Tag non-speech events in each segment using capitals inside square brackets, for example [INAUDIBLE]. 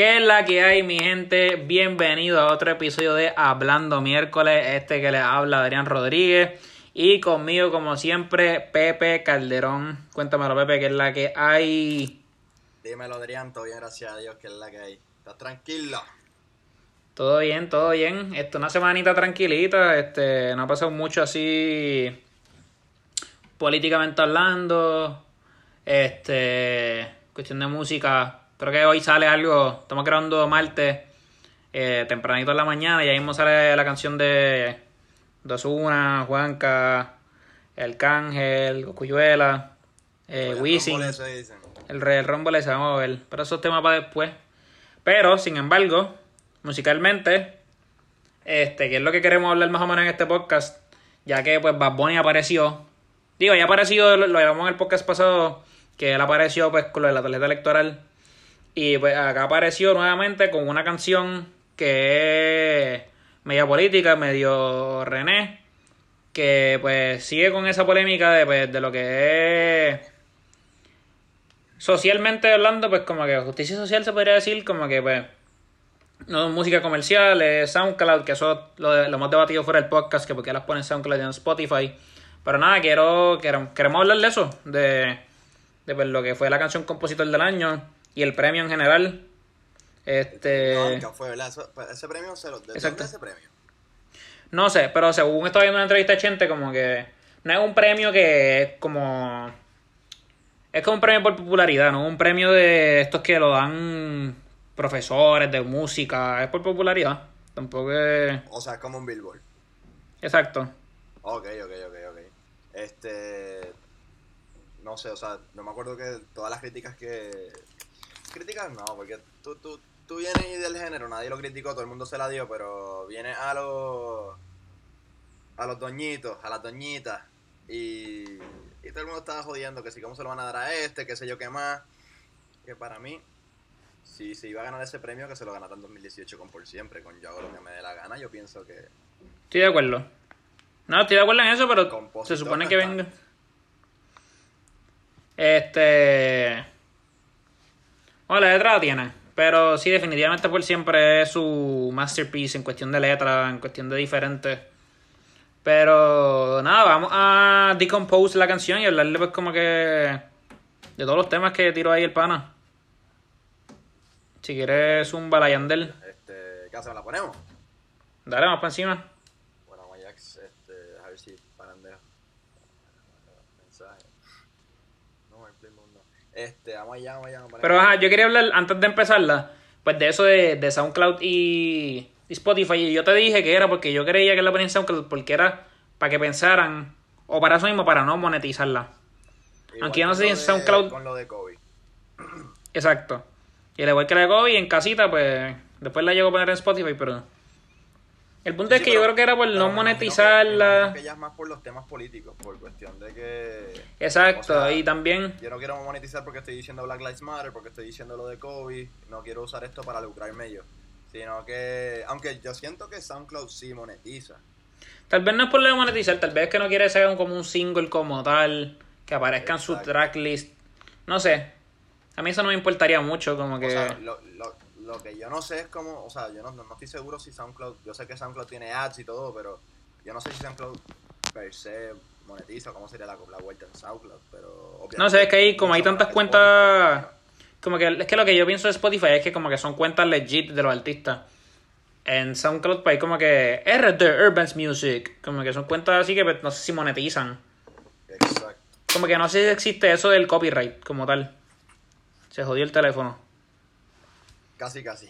¿Qué es la que hay, mi gente? Bienvenido a otro episodio de Hablando Miércoles. Este que le habla Adrián Rodríguez. Y conmigo, como siempre, Pepe Calderón. Cuéntamelo, Pepe, ¿qué es la que hay? Dímelo, Adrián, todo bien, gracias a Dios, ¿qué es la que hay? ¿Estás tranquilo? Todo bien, todo bien. Esto una semanita tranquilita. Este, no ha pasado mucho así políticamente hablando. Este, cuestión de música Creo que hoy sale algo. Estamos grabando martes, eh, tempranito en la mañana. Y ahí mismo sale la canción de Dosuna, Juanca, El Cángel, Cocuyuela, eh, Wisin. El Rey del Rombo le vamos a ver. Pero esos temas para después. Pero, sin embargo, musicalmente, este, que es lo que queremos hablar más o menos en este podcast, ya que pues Bad Bunny apareció. Digo, ya apareció, lo, lo en el podcast pasado, que él apareció pues con lo de la tarjeta electoral y pues acá apareció nuevamente con una canción que es media política, medio René, que pues sigue con esa polémica de, pues, de lo que es socialmente hablando, pues como que justicia social se podría decir, como que pues no música comercial, es SoundCloud, que eso lo, hemos debatido fuera del podcast, que porque las ponen SoundCloud en Spotify. Pero nada, quiero, queremos hablar de eso, de, de pues, lo que fue la canción compositor del año y el premio en general. Este. No, fue, pues, ese premio se lo. ¿De Exacto. ese premio? No sé, pero según estaba viendo una entrevista de Chente, como que. No es un premio que es como. Es como un premio por popularidad, no un premio de estos que lo dan profesores de música. Es por popularidad. Tampoco es. O sea, es como un billboard. Exacto. Ok, ok, ok, ok. Este. No sé, o sea, no me acuerdo que todas las críticas que, Críticas no, porque tú, tú, tú vienes del género, nadie lo criticó, todo el mundo se la dio, pero vienes a los a los doñitos, a las doñitas, y, y todo el mundo estaba jodiendo que si cómo se lo van a dar a este, qué sé yo qué más. Que para mí, si se iba a ganar ese premio, que se lo ganara en 2018 con por siempre, con yo hago lo que me dé la gana, yo pienso que... Estoy de acuerdo. No, estoy de acuerdo en eso, pero se supone que venga... Este... Bueno, la letra la tiene. Pero sí, definitivamente por siempre es su masterpiece en cuestión de letra, en cuestión de diferentes. Pero nada, vamos a decompose la canción y hablarle pues como que de todos los temas que tiró ahí el pana. Si quieres un balayandel. Este, ¿qué hacemos? ¿La ponemos? Dale, vamos para encima. Este, vamos allá, vamos allá. Pero ajá, yo quería hablar antes de empezarla, pues de eso de, SoundCloud y, Spotify. Y yo te dije que era porque yo creía que la ponía en SoundCloud porque era para que pensaran, o para eso mismo, para no monetizarla. Aunque yo no sé si en SoundCloud. Con lo de COVID. Exacto. Y al igual que la de COVID, en casita, pues después la llego a poner en Spotify, pero. El punto es que yo creo que era por no monetizarla. Que, ya es más por los temas políticos, por cuestión de que. Exacto, y también. Yo no quiero monetizar porque estoy diciendo Black Lives Matter, porque estoy diciendo lo de COVID. No quiero usar esto para lucrarme yo. Sino que. Aunque yo siento que SoundCloud sí monetiza. Tal vez no es por lo de monetizar, tal vez es que no quiere ser como un single como tal, que aparezca en su tracklist. No sé. A mí eso no me importaría mucho, como que. lo, lo que yo no sé es cómo, o sea, yo no, no, estoy seguro si SoundCloud, yo sé que SoundCloud tiene ads y todo, pero yo no sé si SoundCloud per se monetiza, cómo sería la, la vuelta en SoundCloud, pero No sé, es que hay, como hay tantas cuentas, como que es que lo que yo pienso de Spotify es que como que son cuentas legit de los artistas. En SoundCloud pues hay como que RD Urban's Music, como que son cuentas así que pues, no sé si monetizan. Exacto. Como que no sé si existe eso del copyright como tal. Se jodió el teléfono. Casi, casi.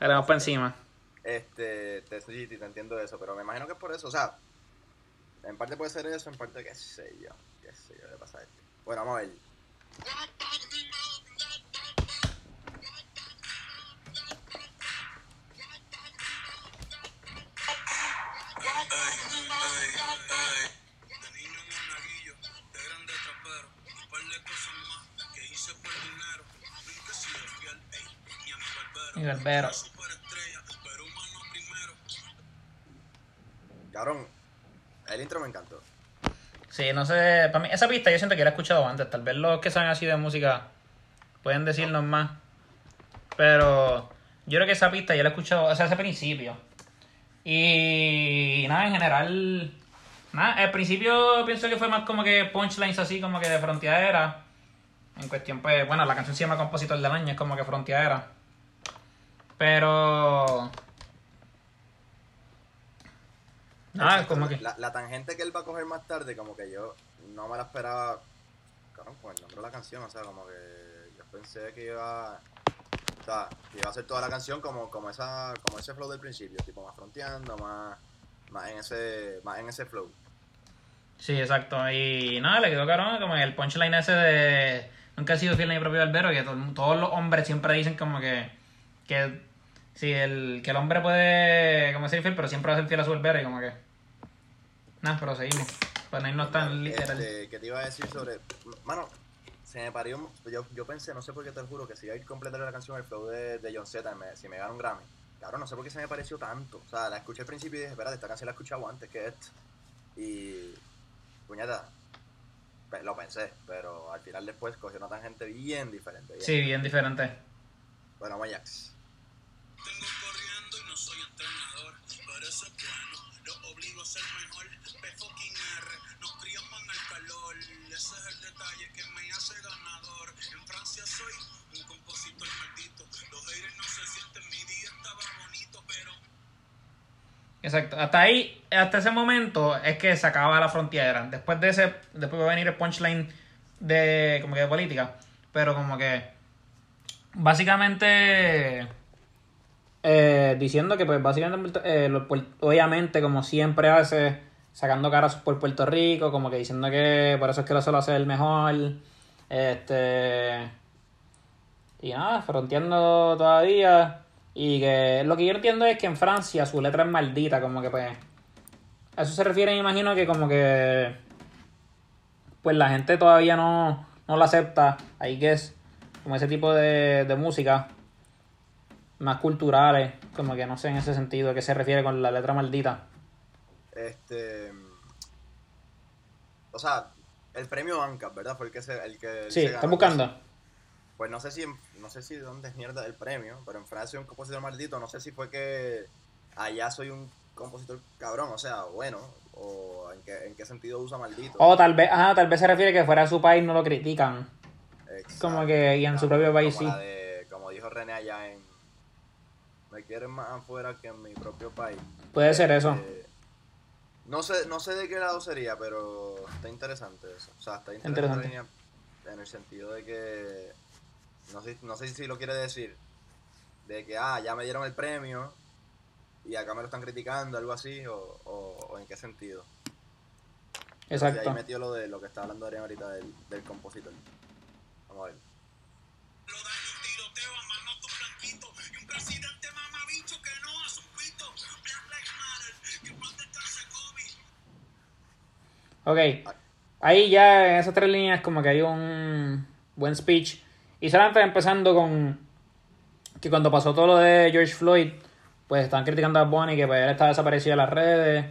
Ahora vamos para encima. Este, te, sí, te entiendo eso, pero me imagino que es por eso. O sea, en parte puede ser eso, en parte qué sé yo. Qué sé yo, le pasa a este. Bueno, vamos a ver. Y Barbero. Cabrón, el intro me encantó. Sí, no sé, para mí, esa pista yo siento que la he escuchado antes, tal vez los que saben así de música pueden decirnos más. Pero yo creo que esa pista yo la he escuchado, o sea, ese principio. Y nada, en general, nada, al principio pienso que fue más como que punchlines así, como que de frontiera. En cuestión, pues, bueno, la canción se llama Compositor del Año, es como que frontiera. Pero... Exacto, como que... La, la tangente que él va a coger más tarde, como que yo no me la esperaba. Cabrón, con el nombre de la canción, o sea, como que yo pensé que iba. O sea, que iba a ser toda la canción como, como esa, como ese flow del principio, tipo más fronteando, más, más en ese, más en ese flow. Sí, exacto. Y nada, le quedó caro como el punchline ese de nunca he sido fiel a mi propio barbero, que to- todos los hombres siempre dicen como que, que sí, el, que el hombre puede como ser fiel, pero siempre va a ser fiel a su barbero y como que... Nada, pero seguimos. Pues ahí no tan literal. Este, ¿Qué te iba a decir sobre.? Mano, se me parió. Yo, yo pensé, no sé por qué te lo juro, que si iba a ir completar la canción el flow de, de John Z, me- si me gana un Grammy. Claro, no sé por qué se me pareció tanto. O sea, la escuché al principio y dije, espérate, esta canción la he escuchado antes que esta. Y. Puñeta. Lo pensé, pero al final después cogió una tangente bien diferente. bien. Sí, bien diferente. Bueno, Mayax. Tengo corriendo y no soy entrenador, pero eso es bueno, lo obligo a ser mejor. P fucking R, nos criamos en el calor, ese es el detalle que me hace ganador. En Francia soy un compositor maldito, los haters no se sienten, mi día estaba bonito, pero Exacto. Hasta ahí, hasta ese momento es que se acaba la frontera. Después de ese, después va a venir el punchline de como que de política. Pero como que básicamente eh, diciendo que pues básicamente eh, obviamente como siempre hace sacando caras por Puerto Rico como que diciendo que por eso es que lo suelo hacer el mejor este y nada fronteando todavía y que lo que yo entiendo es que en Francia su letra es maldita como que pues a eso se refiere me imagino que como que pues la gente todavía no, no lo acepta ahí que es como ese tipo de, de música más culturales, como que no sé en ese sentido a qué se refiere con la letra maldita. Este. O sea, el premio ANCAP, ¿verdad? Fue el que se. El que Sí, se ¿estás ganó. buscando? Pues no sé si no sé si de dónde es mierda el premio, pero en Francia un compositor maldito, no sé si fue que allá soy un compositor cabrón, o sea, bueno, o en qué, en qué sentido usa maldito. O tal vez, ajá, tal vez se refiere que fuera de su país no lo critican. Exacto. como que- y en su propio país Como sí. de- como dijo René allá en Me quieren más afuera que en mi propio país. Puede ser eso. Eh, no sé, no sé de qué lado sería, pero está interesante eso. O sea, está interesante, Interesante. en el sentido de que no sé, no sé si lo quiere decir de que ah, ya me dieron el premio y acá me lo están criticando, algo así, o, o- o en qué sentido. Exacto. ahí metió lo de lo que está hablando Adrián ahorita del, del compositor. Vamos a ver. Ok. Ahí ya en esas tres líneas como que hay un buen speech. Y solamente empezando con que cuando pasó todo lo de George Floyd, pues estaban criticando a Bonnie que pues él está desaparecido de las redes,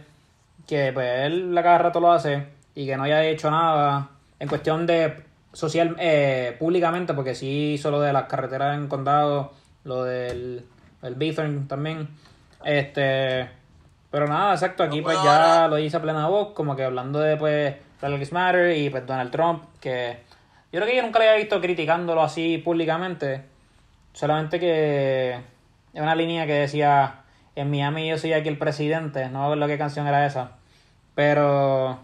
que pues él a cada rato lo hace y que no haya hecho nada en cuestión de social, eh, públicamente, porque sí hizo lo de las carreteras en condado, lo del el Bithorn también. Este, pero nada, exacto, aquí No pues ya lo dice a plena voz, como que hablando de pues Lives Matter y pues Donald Trump, que yo creo que yo nunca le había visto criticándolo así públicamente, solamente que es una línea que decía en Miami yo soy aquí el presidente, no me acuerdo qué canción era esa, pero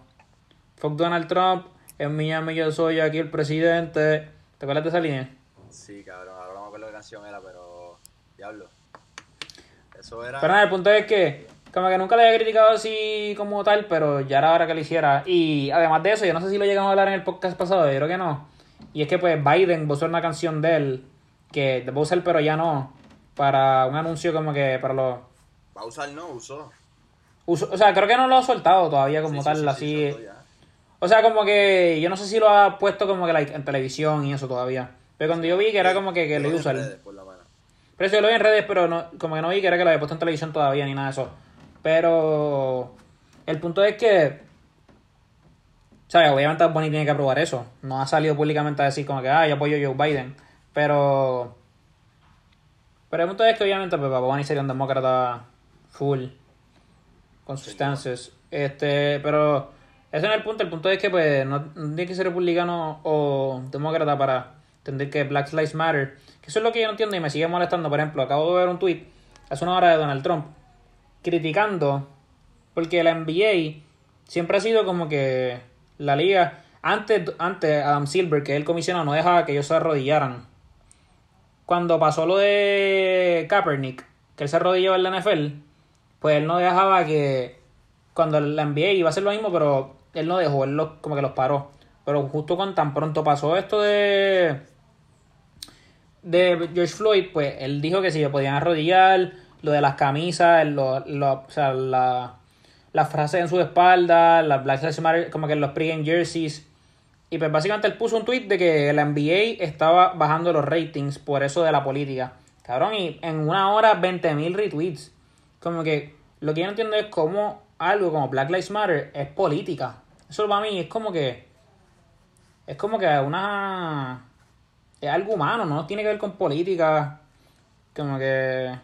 fuck Donald Trump, en Miami yo soy aquí el presidente, ¿te acuerdas de esa línea? Sí, cabrón, ahora no me acuerdo qué canción era, pero. Diablo. Eso era. Pero nada, el punto es que como que nunca le había criticado así como tal, pero ya era hora que lo hiciera. Y además de eso, yo no sé si lo llegamos a hablar en el podcast pasado, yo creo que no. Y es que pues Biden usó una canción de él, que de Bowser pero ya no, para un anuncio como que para los... Usar no, usó. uso- o sea, creo que no lo ha soltado todavía como Sí, tal, sí, sí, así... o sea, como que yo no sé si lo ha puesto como que like, en televisión y eso todavía. Pero cuando yo vi que era como que, que lo iba a usar. Pero eso yo lo vi en redes, pero no, como que no vi que era que lo había puesto en televisión todavía ni nada de eso. Pero el punto es que, ¿sabes? Obviamente Bunny tiene que aprobar eso. No ha salido públicamente a decir como que, ah, yo apoyo a Joe Biden. Pero Pero el punto es que obviamente pues, Bad Bunny sería un demócrata full. Con sus Sí, stances. Este, pero ese no es el punto. El punto es que pues no, no tiene que ser republicano o demócrata para entender que Black Lives Matter. Que eso es lo que yo no entiendo y me sigue molestando. Por ejemplo, acabo de ver un tweet hace una hora de Donald Trump criticando porque la NBA siempre ha sido como que la liga antes antes Adam Silver que es el comisionado no dejaba que ellos se arrodillaran. Cuando pasó lo de Kaepernick que él se arrodilló en la NFL pues él no dejaba que cuando la NBA iba a hacer lo mismo pero él no dejó él los- como que los paró. Pero justo con tan pronto pasó esto de de George Floyd, pues él dijo que si se podían arrodillar, lo de las camisas, lo, lo- o sea, la, las frases en su espalda, las Black Lives Matter, como que los pre jerseys. Y pues básicamente él puso un tweet de que la NBA estaba bajando los ratings por eso de la política. Cabrón, y en una hora 20.000 retweets. Como que lo que yo entiendo es cómo algo como Black Lives Matter es política. Eso para mí es como que... Es como que una es algo humano, no tiene que ver con política. Como que.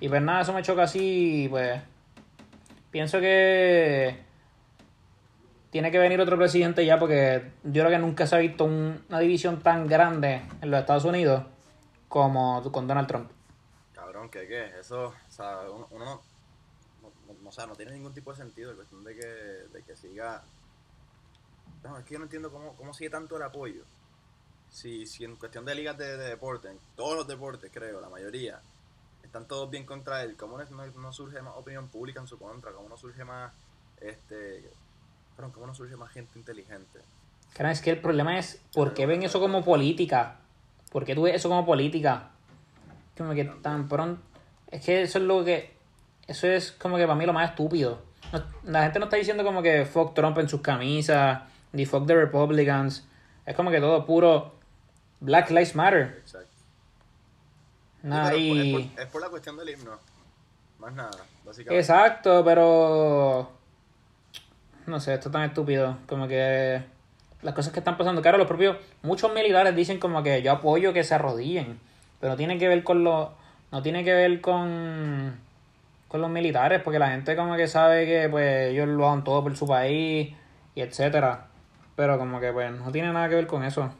Y pues nada, eso me choca así, pues. Pienso que. Tiene que venir otro presidente ya, porque yo creo que nunca se ha visto un- una división tan grande en los Estados Unidos como con Donald Trump. Cabrón, ¿qué qué? Eso, o sea, uno, uno no, no, no- o sea, no tiene ningún tipo de sentido la cuestión de que, de que siga... No, es que yo no entiendo cómo, cómo sigue tanto el apoyo. Si, si en cuestión de ligas de, de deporte, en todos los deportes creo, la mayoría, están todos bien contra él, ¿cómo no, surge más opinión pública en su contra? ¿Cómo no surge más, este, perdón, cómo no surge más gente inteligente? Claro, es que el problema es, ¿por qué ven eso como política? ¿Por qué tú ves eso como política? Como que tan pronto... Es que eso es lo que... Eso es como que para mí lo más estúpido. No- la gente no está diciendo como que fuck Trump en sus camisas, ni fuck the Republicans. Es como que todo puro Black Lives Matter. Exacto. Nada, Sí, es, y... por, es por la cuestión del himno, más nada, básicamente. Exacto, pero... No sé, esto es tan estúpido. Como que... Las cosas que están pasando. Claro, los propios... Muchos militares dicen como que yo apoyo que se arrodillen. Pero no tiene que ver con los... No tiene que ver con... Con los militares. Porque la gente como que sabe que pues ellos lo hagan todo por su país. Y etcétera. Pero como que pues no tiene nada que ver con eso.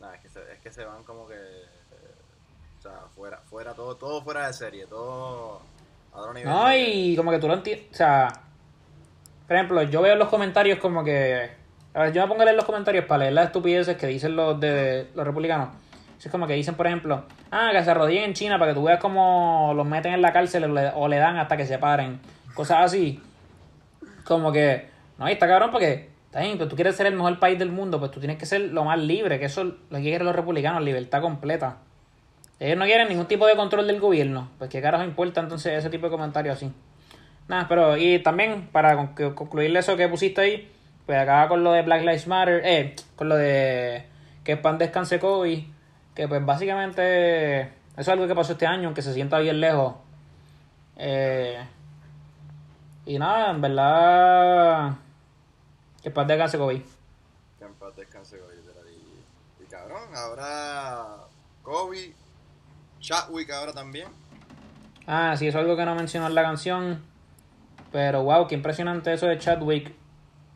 Nada, es que se, es que se van como que. O sea, fuera, fuera, todo, todo fuera de serie, todo a otro nivel. No, y como que tú lo entiendes. O sea, por ejemplo, yo veo en los comentarios como que. A ver, yo me pongo a leer los comentarios para leer las estupideces que dicen los de los republicanos. Es como que dicen, por ejemplo, ah, que se arrodillen en China para que tú veas cómo los meten en la cárcel o le, dan hasta que se paren. Cosas así. Como que, no, y está cabrón porque, está pero tú quieres ser el mejor país del mundo, pues tú tienes que ser lo más libre, que eso es lo que quieren los republicanos, libertad completa. Ellos no quieren ningún tipo de control del gobierno. Pues qué carajo importa entonces ese tipo de comentarios así. Nada, pero y también para con- que- concluir eso que pusiste ahí, pues acaba con lo de Black Lives Matter, eh, con lo de que pan descanse Kobe, que pues básicamente eso es algo que pasó este año, aunque se sienta bien lejos. Eh, y nada, en verdad, que pan descanse Kobe. Que en paz descanse Kobe. Y, y cabrón, ahora Kobe, Chadwick ahora también. Ah, sí, eso es algo que no mencionó en la canción. Pero wow, qué impresionante eso de Chadwick.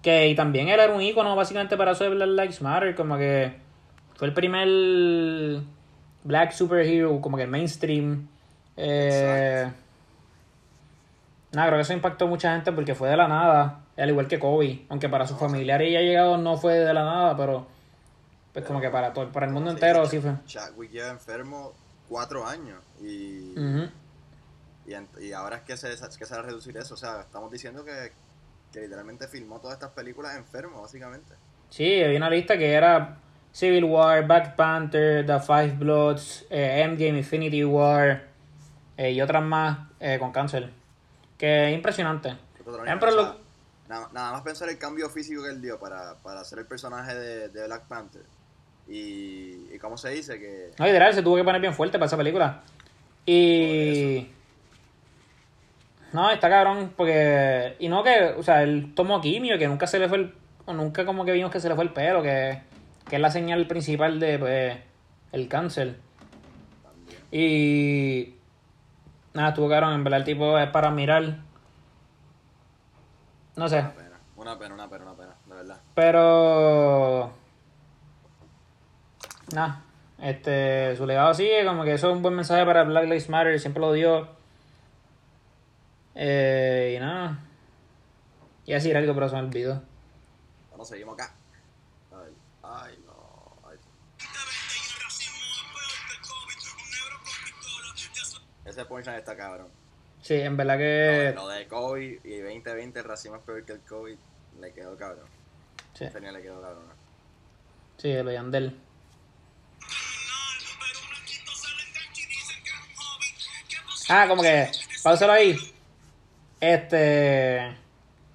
Que y también él era un ícono básicamente para eso de Black Lives Matter. Como que fue el primer black superhero, como que el mainstream. Eh, nada, creo que eso impactó a mucha gente porque fue de la nada. Al igual que Kobe. Aunque para sus familiares ya llegado no fue de la nada, pero pues como que para todo, para el mundo Sí, entero sí fue. Chadwick lleva enfermo cuatro años. Y, y, ahora es que se, que se va a reducir eso. O sea, estamos diciendo que, que literalmente filmó todas estas películas enfermo, básicamente. Sí, había una lista que era Civil War, Black Panther, The Five Bloods, eh, Endgame, Infinity War eh, y otras más eh, con cáncer. Que es impresionante. Ejemplo, lo- nada, nada más pensar el cambio físico que él dio para, para hacer el personaje de, de Black Panther. Y, y cómo se dice que... No, literal, se tuvo que poner bien fuerte para esa película. Y... No, está cabrón, porque... Y no que, o sea, él tomó quimio, que nunca se le fue el... O nunca como que vimos que se le fue el pelo, que, que es la señal principal de, pues, el cáncer. También. Y Nada, estuvo cabrón, en verdad el tipo es para mirar. No sé, Una pena, una pena, una pena, una pena, de verdad. pero... Nada, este, su legado sigue, como que eso es un buen mensaje para Black Lives Matter, siempre lo dio. Eh, y nada. Iba a decir algo, pero se me olvidó. Bueno, seguimos acá. Ay, ay, no. Ay. 2020 y el racismo es peor que el COVID. Un negro con pistola, ya so- Ese punchline está cabrón. Sí, en verdad que... lo de COVID y 2020 el racismo es peor que el COVID. Le quedó cabrón. Sí, Tenía le quedó cabrón. sí, lo de Yandel. Ah, como que, pausalo ahí. Este,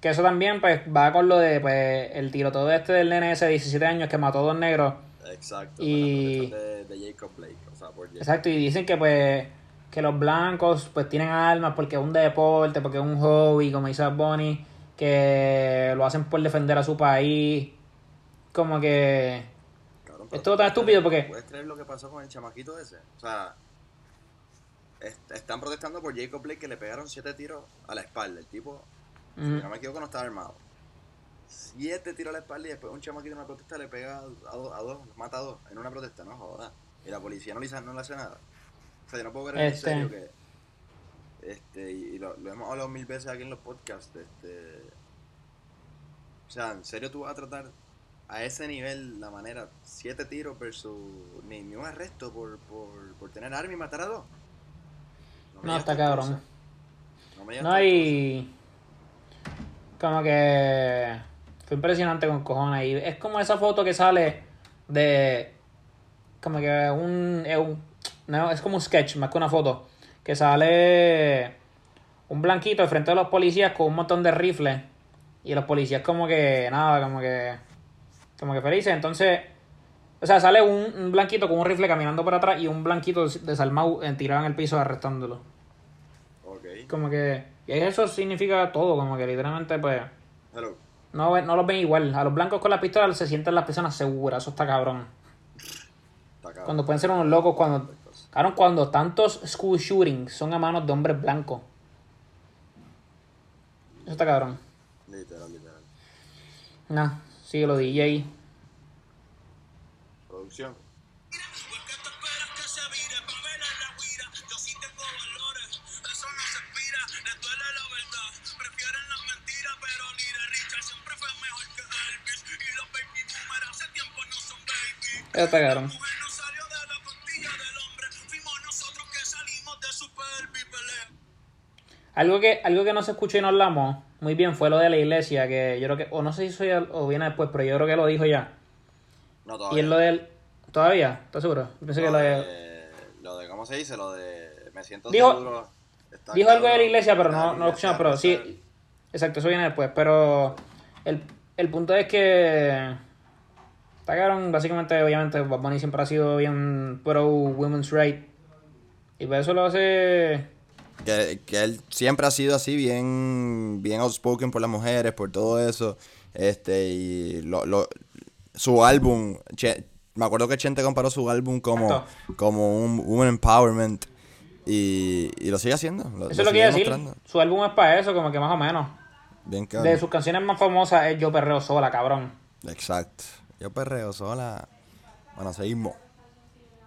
que eso también, pues, va con lo de, pues, el tiroteo este del nene ese de 17 años que mató a dos negros. Exacto. Y- De, de Jacob Blake. O sea, por Jacob. Exacto, y dicen que, pues, que los blancos, pues, tienen armas porque es un deporte, porque es un hobby, como dice Bonnie, que lo hacen por defender a su país. Como que, Cabrón, Es todo tan ¿tú estúpido porque- ¿Puedes creer lo que pasó con el chamaquito ese? O sea, est- están protestando por Jacob Blake que le pegaron siete tiros a la espalda. El tipo, si no me equivoco, no estaba armado. Siete tiros a la espalda y después un chamaquito en una protesta le pega a, dos, a dos, mata a dos en una protesta, no joda. Y la policía no le, no le hace nada. O sea, yo no puedo creer Este. en serio que. Este, y, y lo, lo hemos hablado mil veces aquí en los podcasts. Este, o sea, en serio tú vas a tratar a ese nivel la manera, siete tiros versus ni, ni un arresto por, por, por tener arma y matar a dos. No, está cabrón. No me No hay. Como que. Fue impresionante con cojones. Y es como esa foto que sale de. Como que un. Es, un- no, es como un sketch, más que una foto. Que sale. Un blanquito al frente de los policías con un montón de rifles. Y los policías, como que. Nada, como que. Como que felices. Entonces. O sea, sale un, un blanquito con un rifle caminando por atrás y un blanquito desarmado eh, tirado en el piso arrestándolo. Como que. Y eso significa todo, como que literalmente, pues. Hello. No, no los ven igual. A los blancos con la pistola se sienten las personas seguras. Eso está cabrón. Está cabrón. Cuando pueden ser unos locos, cuando. Cabrón, cuando tantos school shootings son a manos de hombres blancos. Eso está cabrón. Literal, literal. Nah, sigue lo DJ. Producción. Pelvis pelea. Algo que, algo que no se escuchó y no hablamos muy bien fue lo de la iglesia, que yo creo que, o no sé si soy o viene después, pero yo creo que lo dijo ya. No, Y todavía. es lo del. ¿Todavía? ¿Estás seguro? Yo pensé que lo de. de, lo de, ¿cómo se dice? Lo de, me siento Dijo- seguro. Dijo algo de la iglesia, pero no, no lo escuchamos, pero empezar- sí. Exacto, eso viene después. Pero el, el punto es que. Básicamente, obviamente, Bad Bunny siempre ha sido bien pro women's right. Y por eso lo hace. Que, que él siempre ha sido así, bien, bien outspoken por las mujeres, por todo eso. Este, y lo, lo, su álbum, Che- me acuerdo que Chente comparó su álbum como, Exacto. como un woman empowerment. Y, y lo sigue haciendo. Lo, Eso es lo que iba a decir. Su álbum es para eso, como que más o menos. Bien De sus canciones más famosas es Yo Perreo Sola, cabrón. Exacto. Yo perreo sola. Bueno, seguimos.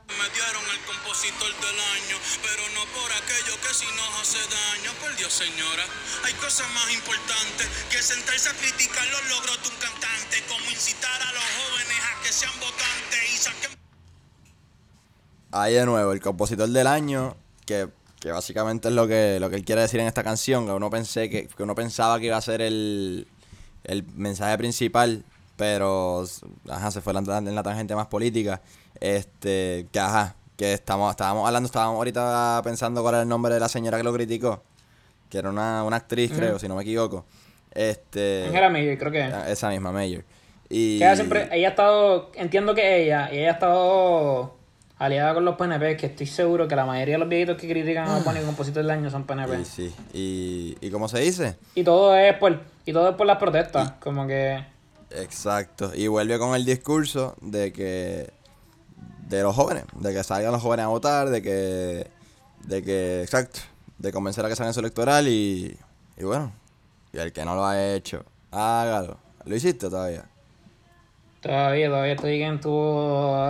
Me dieron el compositor del año, pero no por aquello que si nos hace daño. Por Dios, señora, hay cosas más importantes que sentarse a criticar los logros de un cantante, como incitar a los jóvenes a que sean votantes y saquen Ahí de nuevo, el compositor del año, que, que básicamente es lo que, lo que él quiere decir en esta canción, que uno pensé que, que uno pensaba que iba a ser el, el mensaje principal, pero ajá, se fue en la, en la tangente más política. Este, que ajá, que estamos, estábamos hablando, estábamos ahorita pensando cuál era el nombre de la señora que lo criticó, que era una, una actriz, creo, si no me equivoco. Este, Angela Mayer, creo que es. esa misma Mayer. Y, Que ella siempre, ella ha estado, entiendo que ella, y ella ha estado aliada con los PNP, que estoy seguro que la mayoría de los viejitos que critican a Bad Bunny compositor del año son PNP. y sí, y, y ¿cómo se dice? Y todo es por, y todo es por las protestas, como que, Exacto. Y vuelve con el discurso de que de los jóvenes, de que salgan los jóvenes a votar, de que de que exacto, de convencer a que salga en su electoral y, y bueno, y el que no lo ha hecho, hágalo. ¿Lo hiciste todavía? Todavía, todavía estoy en tu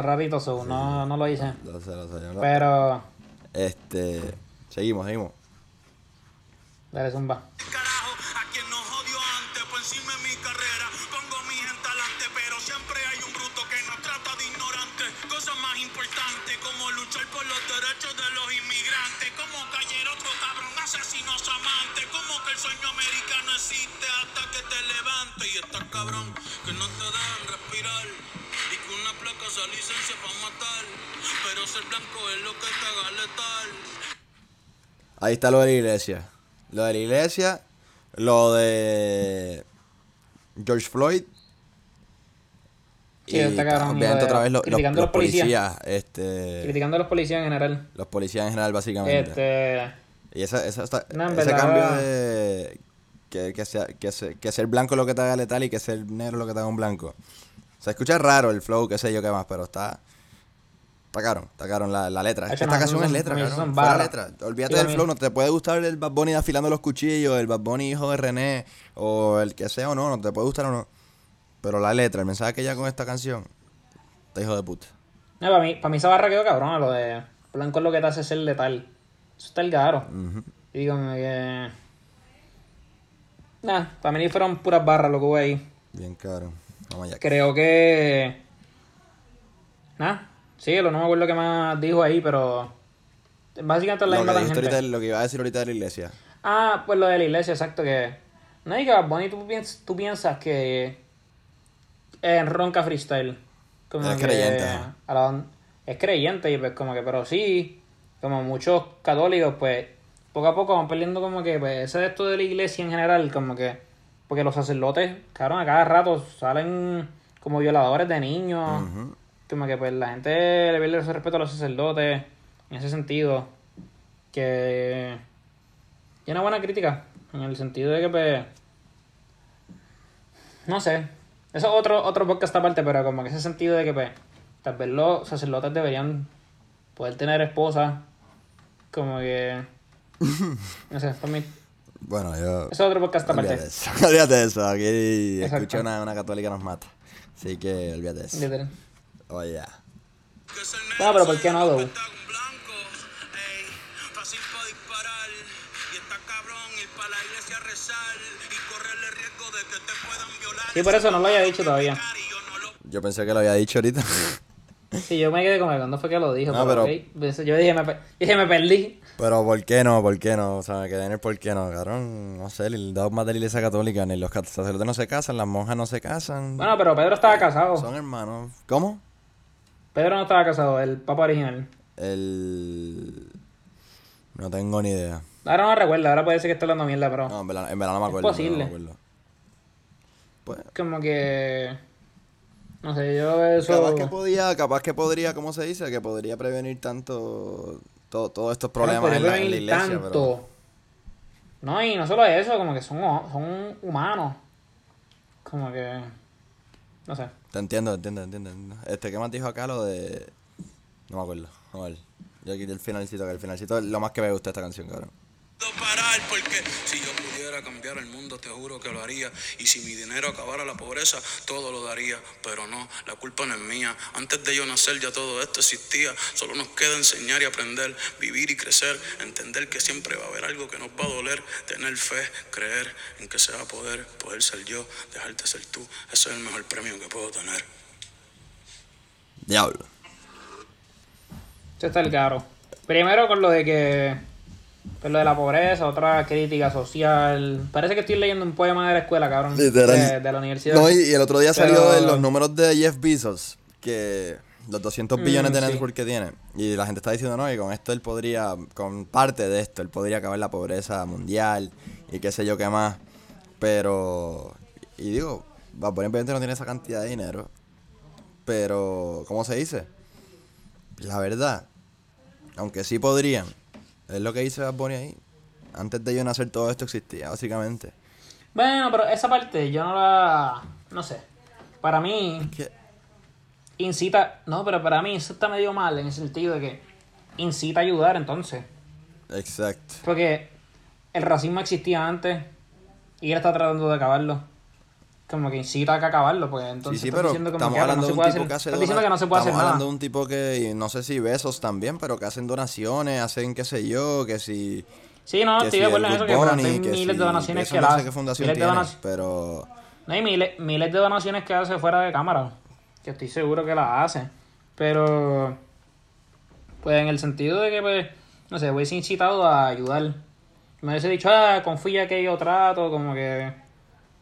ratito, so, no, no lo hice. Lo sé, lo sé. yo lo- Pero, Este, seguimos, seguimos. dale zumba. Y que una placa esa licencia para matar. Pero ser blanco es lo que te haga letal. Ahí está lo de la iglesia. Lo de la iglesia, lo de George Floyd. Sí, está cabrón, y lo obviamente otra vez lo- criticando a los los policías. policías, este, Criticando a los policías en general. los policías en general básicamente. Este, Y esa, esa, esta- No, en ese verdad- cambio de que, que, sea- que, se- que ser blanco es lo que te haga letal y que ser negro es lo que te haga un blanco. Se escucha raro el flow, qué sé yo qué más, pero está. Está caro, está caro la, la letra. Esta no, canción es letra, son- cabrón. Fuera letra. Olvídate Sí, del flow, no te puede gustar el Bad Bunny afilando los cuchillos, el Bad Bunny hijo de René, o el que sea o no, no te puede gustar o no. Pero la letra, el mensaje que ya con esta canción, está hijo de puta. no, para mí, para mí esa barra quedó cabrón, lo de blanco es lo que te hace ser letal. Eso está el caro. Y digo que... Nah, para mí fueron puras barras lo que hubo ahí. Bien caro. Vamos allá. Creo que... Nah, sí, no me acuerdo qué más dijo ahí, pero... Básicamente es la Lo misma que, dijiste tangente. ahorita, lo que iba a decir ahorita de la iglesia. Ah, pues lo de la iglesia, exacto, que... No es que Bunny, tú, piens- tú piensas que... En ronca freestyle. Como Es que creyente, a la- es creyente, y pues como que, pero sí, como muchos católicos, pues, poco a poco van perdiendo como que, pues, ese de esto de la iglesia en general, como que... Porque los sacerdotes, cabrón, a cada rato salen como violadores de niños. Ujú. Como que pues la gente le pierde ese respeto a los sacerdotes en ese sentido. Que y una buena crítica. En el sentido de que pues. No sé. Eso es otro, otro podcast aparte, pero como que ese sentido de que pues. Tal vez los sacerdotes deberían poder tener esposa. Como que. [LAUGHS] No sé, para mí. Bueno, yo. Eso es otro podcast aparte. Olvídate de eso. [LAUGHS] Olvídate de eso. Aquí Exacto. escucho una, una católica nos mata. Así que olvídate de eso. Literal. Oye. Que ser Bueno, pero ¿por qué no, though? Está un blanco, ey, fácil para disparar. Y está cabrón ir para la iglesia a rezar y correr el riesgo de que te puedan violar. Sí, por eso no lo había dicho todavía. Yo no pensé que lo había dicho ahorita. Sí, yo me quedé como que cuando fue que lo dijo. No, pero, pero- ok. Pues Yo dije, me, dije, me perdí. Pero ¿por qué no? ¿Por qué no? O sea, me quedé en el por qué no, cabrón. No sé, el dogma de la iglesia católica, ni los sacerdotes no se casan, las monjas no se casan. Bueno, pero Pedro estaba casado. Son hermanos. ¿Cómo? Pedro no estaba casado, el papa original. El... No tengo ni idea. Ahora no recuerdo, ahora puede ser que esté hablando mierda, pero No, en verdad, en verdad no me acuerdo. posible. no me acuerdo. Pues, como que. No sé, yo eso. capaz que podía, capaz que podría, ¿cómo se dice? Que podría prevenir tanto todo- todos estos problemas en la, en la iglesia, tanto. pero... No, y no solo eso, como que son, son humanos. Como que. No sé. Te entiendo, te entiendo, te entiendo. te entiendo. Este, ¿qué más dijo acá? Lo de... No me acuerdo. A ver. Yo aquí el finalcito, que el finalcito es lo más que me gusta esta canción, cabrón. Puedo parar porque si yo pudiera cambiar el mundo te juro que lo haría. Y si mi dinero acabara la pobreza todo lo daría. Pero no la culpa no es mía. Antes de yo nacer ya todo esto existía. Solo nos queda enseñar y aprender vivir y crecer. Entender que siempre va a haber algo que nos va a doler. Tener fe creer en que se va a poder poder ser yo dejarte ser tú. Ese es el mejor premio que puedo tener. Diablo. Eso está el caro. Primero con lo de que. Con lo de la pobreza, otra crítica social. Parece que estoy leyendo un poema de la escuela, cabrón. Literal. De, de la universidad. No, y, y el otro día salió Pero- de los números de Jeff Bezos, que los 200 billones de Mm, sí. network que tiene. Y la gente está diciendo, no, y con esto él podría, con parte de esto, él podría acabar la pobreza mundial y qué sé yo qué más. Pero, y digo, Bad Bunny obviamente no tiene esa cantidad de dinero. Pero, ¿cómo se dice? La verdad, aunque sí podrían, es lo que dice Bad Bunny ahí. Antes de yo nacer todo esto existía, básicamente. Bueno, pero esa parte yo no la. No sé. Para mí, Que- incita. No, pero para mí eso está medio mal en el sentido de que incita a ayudar entonces. Exacto. Porque el racismo existía antes y él está tratando de acabarlo. Como que incita a que acabarlo, pues entonces sí, sí, pero diciendo estamos que, hablando de un tipo que hace diciendo que no se puede hacer hablando de un tipo que, no sé si besos también, pero que hacen donaciones, hacen qué sé yo, que si... Sí, no, que estoy de acuerdo en eso, que Bunny, que miles si- de donaciones eso que no la sé qué fundación tiene, donaciones- pero... No hay miles, miles de donaciones que hace fuera de cámara. Que estoy seguro que las hace. Pero. Pues en el sentido de que, pues. No sé, hubiese incitado a ayudar. Me hubiese dicho, ah, confía que yo trato, como que.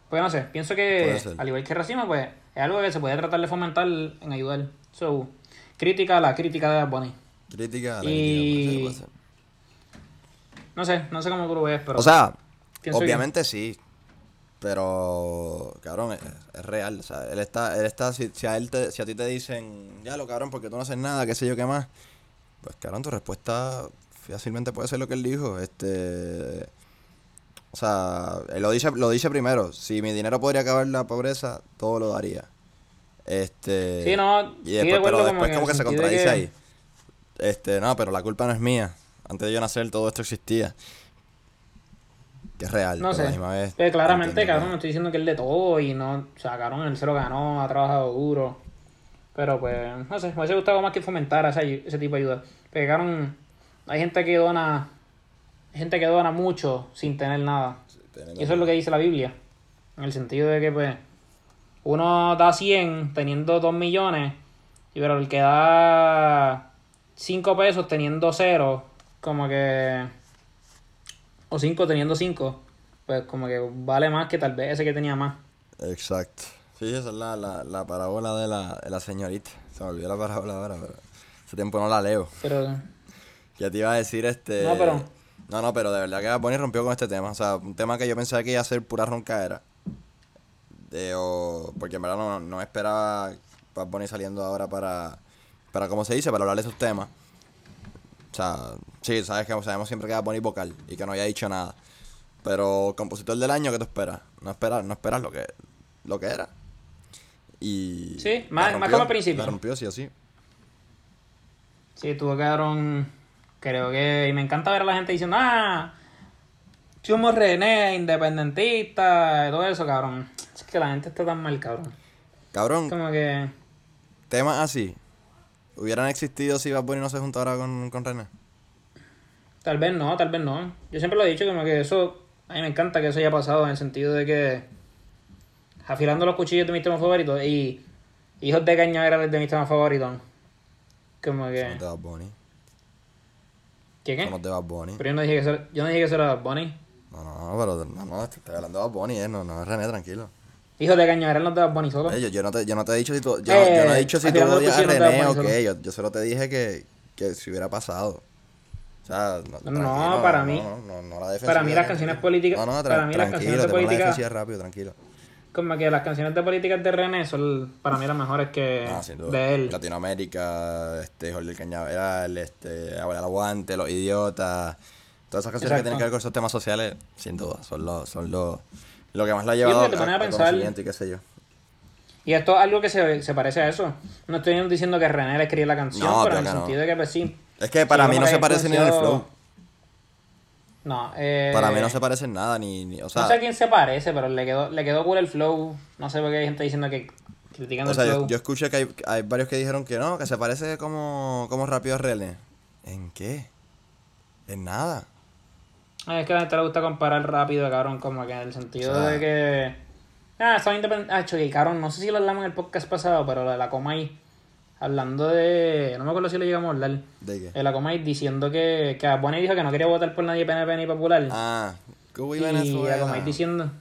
Pues no sé, pienso que. Al igual que racismo, pues. Es algo que se puede tratar de fomentar en ayudar. So, crítica a la crítica de Bunny. Crítica, a la Y- crítica, No sé, no sé cómo tú lo ves, pero. O sea, que- obviamente sí, pero, cabrón, es, es real. O sea, él está, él está, si, si a él te- si a ti te dicen, ya lo cabrón, porque tú no haces nada, qué sé yo qué más, pues cabrón, tu respuesta fácilmente puede ser lo que él dijo. Este, o sea, él lo dice, lo dice primero. Si mi dinero podría acabar la pobreza, todo lo daría. Este. Sí, no, Y después, pero como después que como que se contradice que- ahí. Este, no, pero la culpa no es mía. Antes de yo nacer todo esto existía. Que es real. No pero a la sé. misma vez Pero claramente, cabrón, no estoy diciendo que él de todo y no. O sea, cabrón, él se lo ganó, ha trabajado duro. Pero pues, no sé, me hubiese gustado más que fomentar ese, ese tipo de ayuda. Cabrón, hay gente que dona. Gente que dona mucho sin tener nada. Y eso es lo que dice la Biblia. En el sentido de que, pues, uno da 100 teniendo 2 millones, y pero el que da 5 pesos teniendo 0, como que. O 5 teniendo 5, pues como que vale más que tal vez ese que tenía más. Exacto. Sí, esa es la, la, la parábola de la, de la señorita. Se me olvidó la [LAUGHS] parábola ahora, pero hace tiempo no la leo. Pero. Ya te iba a decir este. No, pero- No, no, pero de verdad que Bad Bunny rompió con este tema. O sea, un tema que yo pensaba que iba a ser pura roncaera. De, o, porque en verdad no, no esperaba Bad Bunny saliendo ahora para, para, como se dice, para hablar de esos temas. O sea, sí, sabes que sabemos siempre que Bad Bunny vocal y que no haya dicho nada. Pero compositor del año, ¿qué tú esperas? No esperas, no esperas lo que, lo que era. Y. Sí, más- más como al principio. La rompió, sí o sí. Sí, tuvo que dar un. Creo que. Y me encanta ver a la gente diciendo, ah, somos René, independentista, todo eso, cabrón. Es que la gente está tan mal, cabrón. Cabrón, Como que. temas así hubieran existido si Bad Bunny no se juntara con, con René. Tal vez no, tal vez no. Yo siempre lo he dicho, como que eso. A mí me encanta que eso haya pasado en el sentido de que. Afilando los cuchillos de mis temas favoritos y. Hijos de cañaveral de mis temas favoritos. Como que. de Bad Bunny. ¿Qué qué? Somos de Bad Bunny. Pero yo no dije que eso, yo no dije que eso era Bad Bunny. No, no, no, pero no, no, estoy hablando de Bad Bunny, eh, no, no, René, tranquilo. Hijos de cañaveral no es de Bad Bunny solo. Eh, yo, yo no te, yo no te he dicho si tú, yo, Eh, yo no he dicho si tú los odias a René o qué, yo, yo solo te dije que, que si hubiera pasado. O sea, no, No, para mí- no, no, no, la defensiva para mí las canciones políticas- No, no, para mí las tranquilo, canciones de te pones la política- defensiva rápido, tranquilo. Como que las canciones de políticas de René son para mí las mejores que Ah, sin duda. de él. Latinoamérica, este, Jorge el Cañaveral, este, Abuela el Aguante, Los Idiotas, todas esas canciones que Exacto. tienen que ver con esos temas sociales, sin duda, son los, son los, lo que más la ha llevado porque te pones a pensar- y qué sé yo. Y esto es algo que se, se parece a eso. No estoy diciendo que René le escribió la canción, No, pero en el que no. sentido de que pues sí. Es que para Sí, mí no que se parece ni en el flow. No, eh, Para mí no se parece en nada, ni, ni o sea, no sé a quién se parece, pero le quedó, le quedó cool el flow. No sé por qué hay gente diciendo que criticando o sea el yo, flow. yo escuché que hay, hay varios que dijeron que no, que se parece como, como Rápido René. ¿En qué? En nada. Ay, Es que a la gente le gusta comparar rápido, cabrón, como que en el sentido O sea- de que. Ah, son independientes. Ah, choque, cabrón, no sé si lo hablamos en el podcast pasado, pero lo de la Comay. Hablando de. No me acuerdo si lo llegamos a hablar. ¿De qué? De la Comay diciendo que. Que Bonnie dijo que no quería votar por nadie PNP ni popular. Ah, Cuba y y la Venezuela. Comay diciendo.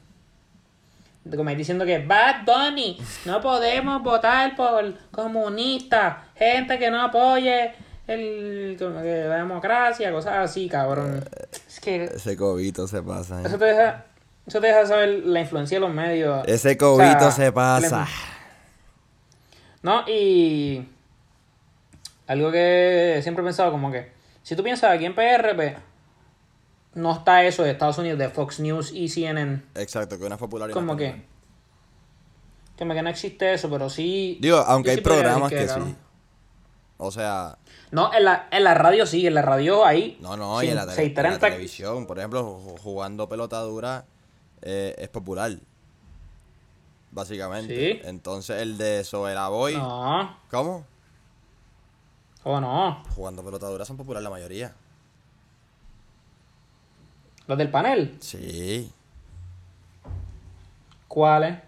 La Comay diciendo que Bad Bunny, no podemos votar por comunistas, gente que no apoye el, la democracia, cosas así, cabrón. Es que Ese cobito se pasa. ¿eh? eso te deja, eso te deja saber la influencia de los medios. Ese cobito O sea, se pasa. la- No, y algo que siempre he pensado como que, si tú piensas aquí en PRP, no está eso de Estados Unidos, de Fox News y CNN, Exacto, que una es popular y una como que, popular. como que no existe eso, pero sí... Digo, aunque hay sí programas que, sí. O sea, No, en la, en la radio sí, en la radio ahí. no, no, y en la, tele- en la 630. televisión, por ejemplo, ju- jugando pelota dura eh, es popular. Básicamente. Sí. Entonces el de Sobera Boy. No, ¿Cómo? o no. Jugando pelota dura son populares la mayoría. Los del panel. Sí. ¿Cuáles?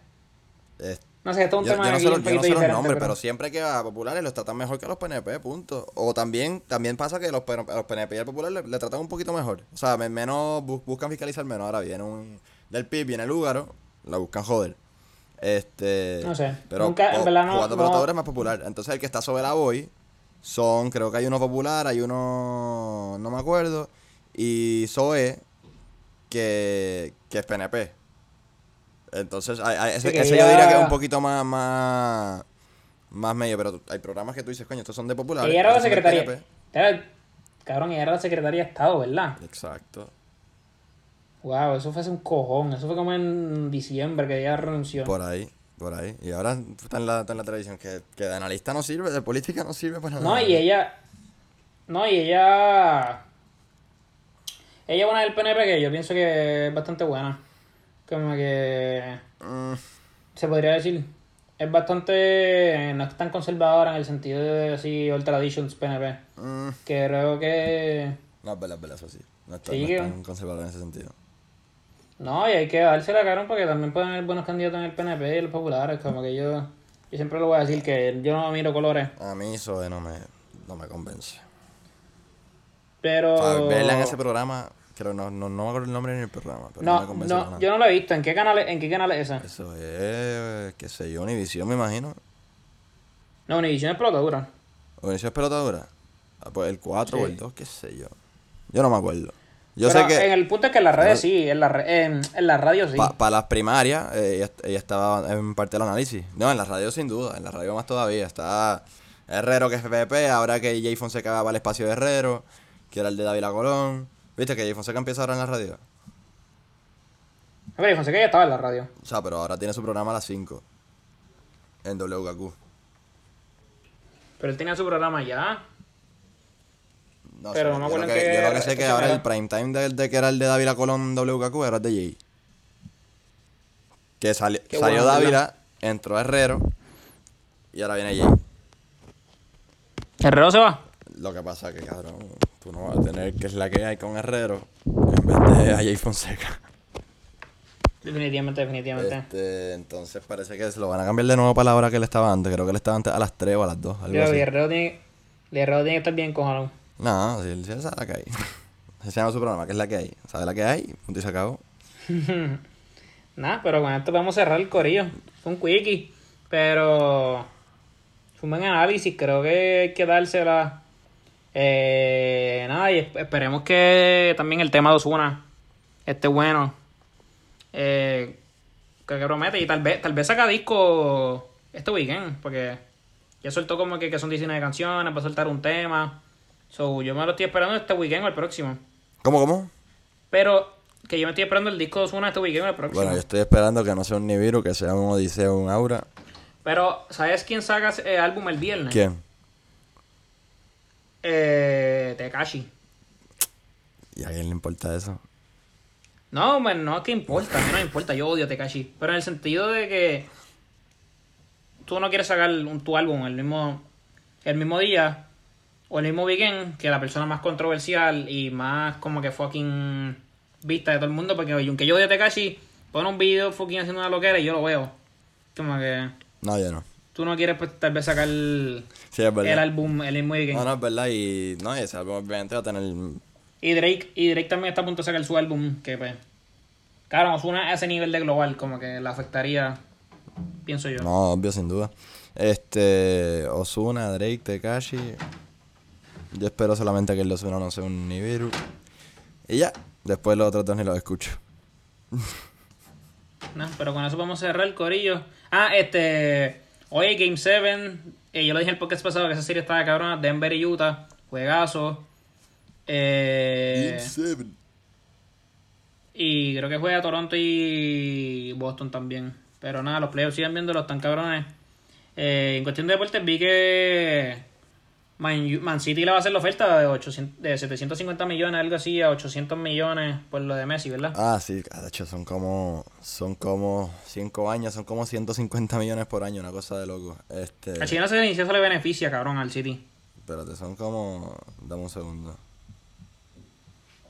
Es- No sé, esto es un yo, tema yo no sé, los- un yo no poquito sé los diferente. nombres, pero- pero... siempre que a populares los tratan mejor que a los PNP, punto. O también también pasa que los, a los PNP y al popular le, le tratan un poquito mejor. O sea, me- menos bu- buscan fiscalizar menos. Ahora viene un del PIB, viene el Lúgaro, la buscan joder. Este, No sé, Pero nunca, en o- verdad no- jugando no- pelota dura es más popular. Entonces el que está sobre la Boy son, creo que hay uno popular, hay uno, no me acuerdo, y Zoe, que, que es PNP. Entonces, hay- hay- ese, Sí, que ese yo diría que es un poquito más, más, más medio, pero hay programas que tú dices, coño, estos son de populares. Ella era la secretaria. Era- cabrón, ella era la secretaria de Estado, ¿verdad? Exacto. Wow, eso fue hace un cojón. Eso fue como en diciembre que ella renunció. Por ahí, por ahí. Y ahora está en la, está en la televisión, que, que de analista no sirve, de política no sirve para nada. No, y ella. No, y ella. Ella es una del PNP que yo pienso que es bastante buena. Como que. Mm, Se podría decir. Es bastante. No es tan conservadora en el sentido de así, old traditions PNP. mm. Que creo que. No, es verdad, es verdad, eso sí. No está, Sí, no que- es tan conservador en ese sentido. No, y hay que dársela, cabrón, porque también pueden haber buenos candidatos en el PNP y los populares. Como que yo. Yo siempre lo voy a decir que yo no miro colores. A mí eso no me, no me convence. Pero. O sea, verla en ese programa, creo no, no, no me acuerdo el nombre ni el programa, pero no, me No, convence para no, nada. yo no lo he visto. ¿En qué canal, en qué canal es ese? Eso es, qué sé yo, Univision me imagino. No, Univision es pelotadura. Univision es pelotadura. Ah, pues el 4 o el 2, qué sé yo. Yo no me acuerdo. Yo Pero sé que en el punto es que en las redes Pero- sí, en la, en, en la radio sí. para las primarias eh, ella, ella estaba en parte del análisis. No, en la radio sin duda, en la radio más todavía. Está Herrero que es FPP, ahora que Jay Fonseca va al espacio de Herrero, que era el de David Colón. ¿Viste que Jay Fonseca empieza ahora en la radio? A ver, Fonseca ya estaba en la radio. O sea, pero ahora tiene su programa a las 5. En WKQ. Pero él tenía su programa ya. No Pero sé, no me yo, lo acuerdo que, yo lo que sé es que ahora el prime time de, de que era el de Dávila Colón WKQ era el de Jay. Que sali- Qué salió bueno, Dávila, entró Herrero y ahora viene Jay. ¿Herrero se va? Lo que pasa que, cabrón, tú no vas a tener que es la que hay con Herrero en vez de a Jay Fonseca. Definitivamente, definitivamente. Este, entonces parece que se lo van a cambiar de nuevo para la hora que él estaba antes. Creo que él estaba antes a las 3 o a las 2. Algo Yo, así. y Herrero tiene, Herrero tiene que estar bien cojonado. No, si él sabe la que hay. [LAUGHS] Se llama su programa, que es la que hay. Sabe la que hay, punto y se acabó. [LAUGHS] Nada, pero con esto vamos a cerrar el corillo. Fue un quickie. Pero. Fue un buen análisis. Creo que hay que dársela. Eh, nada, y esp- esperemos que también el tema de Osuna esté bueno. Eh, que, que promete. Y tal vez, tal vez saca disco este weekend. Porque ya soltó como que, que son 19 canciones. Va a soltar un tema. So, yo me lo estoy esperando este weekend o el próximo. ¿Cómo, cómo? Pero que yo me estoy esperando el disco de Osuna este weekend o el próximo. Bueno, yo estoy esperando que no sea un Nibiru, que sea un Odiseo un Aura. Pero, ¿sabes quién saca el álbum el viernes? ¿Quién? Eh, Tekashi. ¿Y a quién le importa eso? No, man, no, que importa, a mí no me importa, yo odio a Tekashi. Pero en el sentido de que tú no quieres sacar un, tu álbum el mismo, el mismo día o el mismo weekend que la persona más controversial y más como que fucking vista de todo el mundo. Porque oye, aunque yo a Tekashi, pone un video fucking haciendo una loquera y yo lo veo. Como que No, yo no. tú no quieres pues tal vez sacar el, Sí, es verdad. álbum el mismo weekend. No, no, es verdad. Y no, ese álbum obviamente va a tener. Y Drake, y Drake también está a punto de sacar su álbum, que pues, claro, Ozuna a ese nivel de global, como que le afectaría, pienso yo. No, obvio, sin duda. Este. Osuna, Drake, Tekashi. Yo espero solamente que el de no sea un Nibiru. Y ya. Después los otros dos ni los escucho. No, pero con eso vamos a cerrar el corillo. Ah, este, hay Game 7, eh, yo lo dije en el podcast pasado que esa serie estaba cabrona, Denver y Utah, juegazo. Eh, y creo que juega Toronto y Boston también. Pero nada, los playoffs siguen viéndolo, están cabrones. Eh, en cuestión de deportes vi que Man, Man City le va a hacer la oferta de, 800, de 750 millones, algo así, a 800 millones por lo de Messi, ¿verdad? Ah, sí, de hecho son como, son como 5 años, son como 150 millones por año, una cosa de loco. Este, A China se, se le beneficia, cabrón, al City. Espérate, son como, dame un segundo.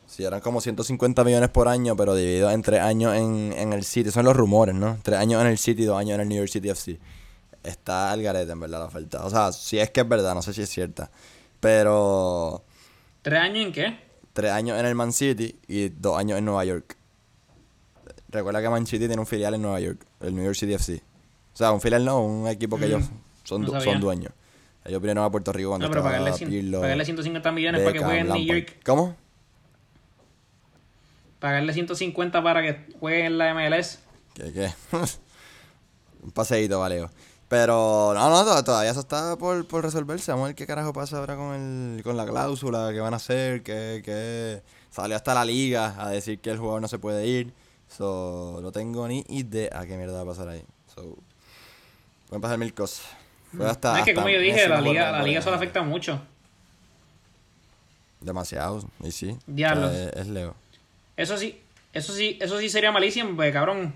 Sí, eran como 150 millones por año, pero dividido en 3 años en, en el City. Son los rumores, ¿no? 3 años en el City, 2 años en el New York City FC está al garete, en verdad, la oferta. O sea, si es que es verdad, no sé si es cierta. Pero. ¿Tres años en qué? Tres años en el Man City y dos años en Nueva York. Recuerda que Man City tiene un filial en Nueva York, el New York City FC. O sea, un filial no, un equipo que mm, ellos son, son dueños. Ellos vinieron a Puerto Rico cuando no, pero pagarle, pagarle 150 millones para que juegue en New York. ¿Cómo? Pagarle 150 para que juegue en la MLS. ¿Qué, qué? [LAUGHS] un paseíto, valeo. Pero no, no, todavía eso está por, por resolverse. Vamos a ver qué carajo pasa ahora con, el, con la cláusula, qué van a hacer, que, que salió hasta la liga a decir que el jugador no se puede ir. So, no tengo ni idea qué mierda va a pasar ahí. So, pueden pasar mil cosas. es que como yo dije, la liga, la liga solo afecta mucho. Demasiado, y sí. Diablo. es, Leo. Eso sí, eso sí, eso sí sería malísimo, porque cabrón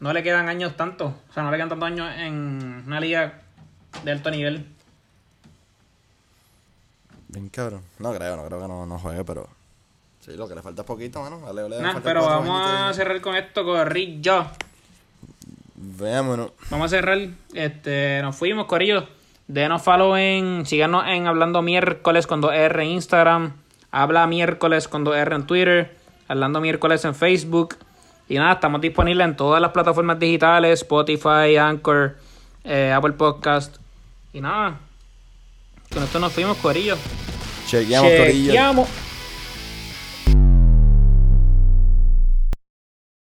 no le quedan años tanto. O sea, no le quedan tantos años en una liga de alto nivel. Bien cabrón. No creo, no creo que no, no juegue, pero. Sí, lo que le falta es poquito, mano. Vale, vale, pero vamos a cerrar con esto, Corrillo. Veámonos. Vamos a cerrar. Este, nos fuimos, Corillo. Denos follow en. Síganos en Hablando Miércoles con 2R en Instagram. Habla Miércoles con 2R en Twitter. Hablando Miércoles en Facebook. Y nada, estamos disponibles en todas las plataformas digitales, Spotify, Anchor, eh, Apple Podcast. Y nada, con esto nos fuimos, Corillo. Chequeamos, Chequeamos. Corillo.